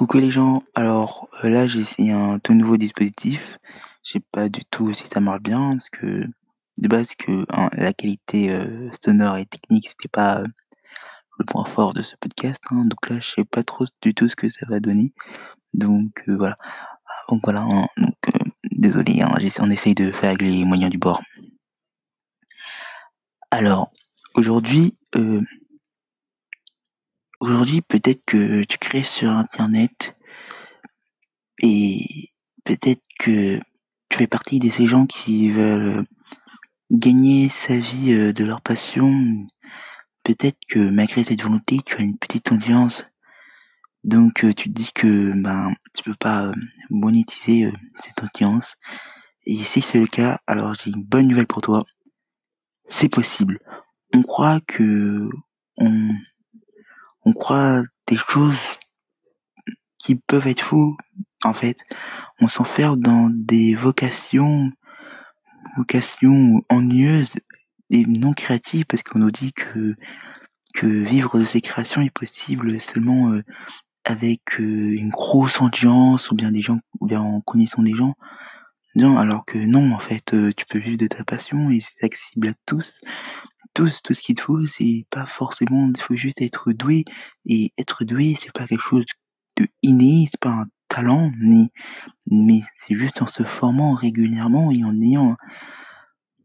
Coucou les gens, alors euh, là j'ai essayé un tout nouveau dispositif. Je sais pas du tout si ça marche bien parce que de base que hein, la qualité euh, sonore et technique c'était pas euh, le point fort de ce podcast. hein. donc là je sais pas trop du tout ce que ça va donner. Donc voilà. Donc voilà, hein, donc désolé, on essaye de faire avec les moyens du bord. Alors aujourd'hui, aujourd'hui peut-être que tu crées sur internet et peut-être que tu fais partie de ces gens qui veulent gagner sa vie euh, de leur passion. Peut-être que malgré cette volonté, tu as une petite audience. Donc euh, tu te dis que ben tu peux pas euh, monétiser cette audience. Et si c'est le cas, alors j'ai une bonne nouvelle pour toi. C'est possible. On croit que on, on croit des choses qui peuvent être fous. En fait, on s'enferme dans des vocations, vocations ennuyeuses et non créatives parce qu'on nous dit que que vivre de ses créations est possible seulement euh, avec euh, une grosse audience ou bien des gens ou bien en connaissant des gens. Non, alors que non, en fait, euh, tu peux vivre de ta passion et c'est accessible à tous. Tous, tout ce qu'il te faut, c'est pas forcément, il faut juste être doué. Et être doué, c'est pas quelque chose de inné, c'est pas un talent, mais, mais c'est juste en se formant régulièrement et en ayant,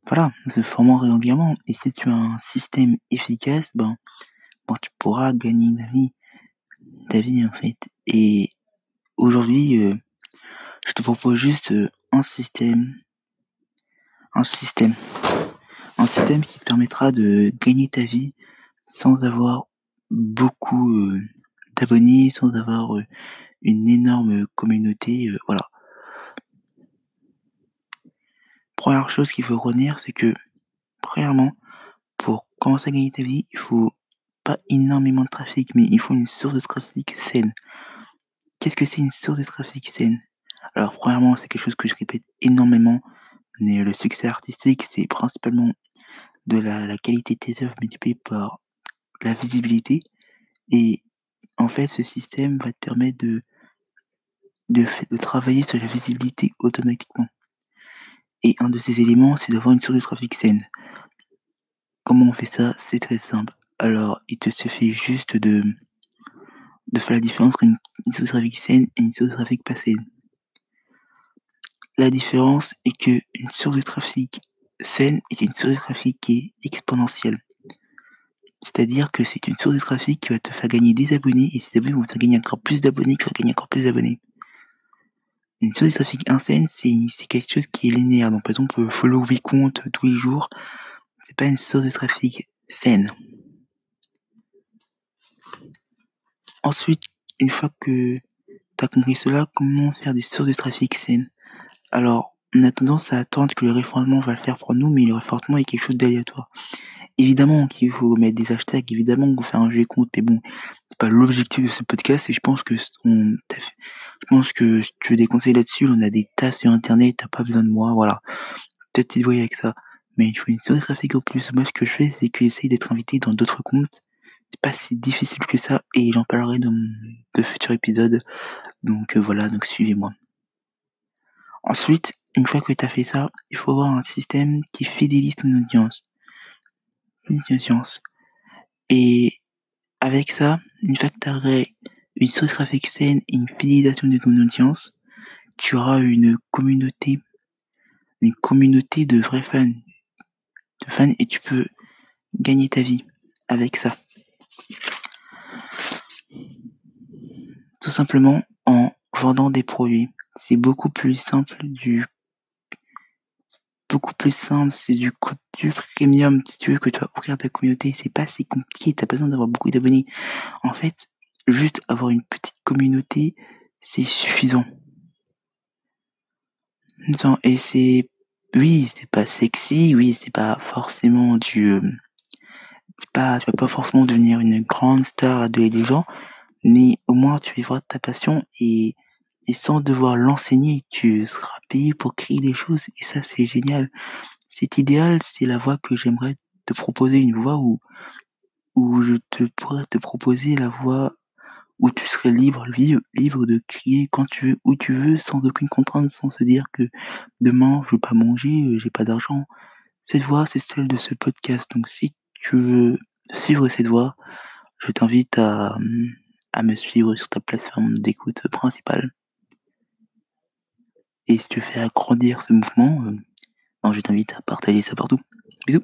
voilà, en se formant régulièrement. Et si tu as un système efficace, ben, bon, tu pourras gagner ta vie, ta vie en fait. Et aujourd'hui, euh, je te propose juste euh, un système, un système, un système qui te permettra de gagner ta vie sans avoir beaucoup euh, d'abonnés, sans avoir euh, une énorme communauté, euh, voilà. Première chose qu'il faut retenir, c'est que, premièrement, pour commencer à gagner ta vie, il faut pas énormément de trafic, mais il faut une source de trafic saine. Qu'est-ce que c'est une source de trafic saine? Alors, premièrement, c'est quelque chose que je répète énormément, mais le succès artistique, c'est principalement de la, qualité de tes œuvres multipliée par la visibilité. Et en fait, ce système va te permettre de, de travailler sur la visibilité automatiquement. Et un de ces éléments, c'est d'avoir une source de trafic saine. Comment on fait ça? C'est très simple. Alors, il te suffit juste de, de faire la différence entre une, une source de trafic saine et une source de trafic pas saine. La différence est que une source de trafic saine est une source de trafic qui est exponentielle. C'est-à-dire que c'est une source de trafic qui va te faire gagner des abonnés et ces abonnés vont te faire gagner encore plus d'abonnés qui va gagner encore plus d'abonnés. Une source de trafic insaine, c'est quelque chose qui est linéaire. Donc, par exemple, follow mes comptes tous les jours, c'est pas une source de trafic saine. Ensuite, une fois que tu as compris cela, comment faire des sources de trafic saines Alors, on a tendance à attendre que le référencement va le faire pour nous, mais le référencement est quelque chose d'aléatoire. Évidemment qu'il faut mettre des hashtags, évidemment qu'on fait un jeu de compte, mais bon, c'est pas l'objectif de ce podcast et je pense que on, fait- je pense que si tu veux des conseils là-dessus, on a des tas sur internet, t'as pas besoin de moi, voilà. Peut-être tu te débrouilles avec ça. Mais il faut une source trafic en plus. Moi, ce que je fais, c'est que j'essaye d'être invité dans d'autres comptes. C'est pas si difficile que ça et j'en parlerai dans de futurs épisodes. Donc euh, voilà, donc suivez-moi. Ensuite, une fois que tu as fait ça, il faut avoir un système qui fidélise ton audience. Une audience. Et avec ça, une fois que tu auras une source trafic saine et une fidélisation de ton audience, tu auras une communauté, une communauté de vrais fans, de fans et tu peux gagner ta vie avec ça. Tout simplement en vendant des produits. C'est beaucoup plus simple du beaucoup plus simple, c'est du contenu premium si tu veux que tu vas ouvrir ta communauté, c'est pas si compliqué, t'as besoin d'avoir beaucoup d'abonnés. En fait, juste avoir une petite communauté, c'est suffisant. Et c'est oui, c'est pas sexy, oui, c'est pas forcément du euh, pas tu vas pas forcément devenir une grande star des gens, mais au moins tu vivras de ta passion et et sans devoir l'enseigner, tu seras payé pour créer des choses et ça c'est génial. Cet idéal, c'est la voie que j'aimerais te proposer, une voie où où je te pourrais te proposer la voie où tu serais libre, libre de crier quand tu veux, où tu veux, sans aucune contrainte, sans se dire que demain je veux pas manger, euh, j'ai pas d'argent. Cette voix, c'est celle de ce podcast. Donc si tu veux suivre cette voix, je t'invite à, à me suivre sur ta plateforme d'écoute principale. Et si tu faire agrandir ce mouvement, euh, je t'invite à partager ça partout. Bisous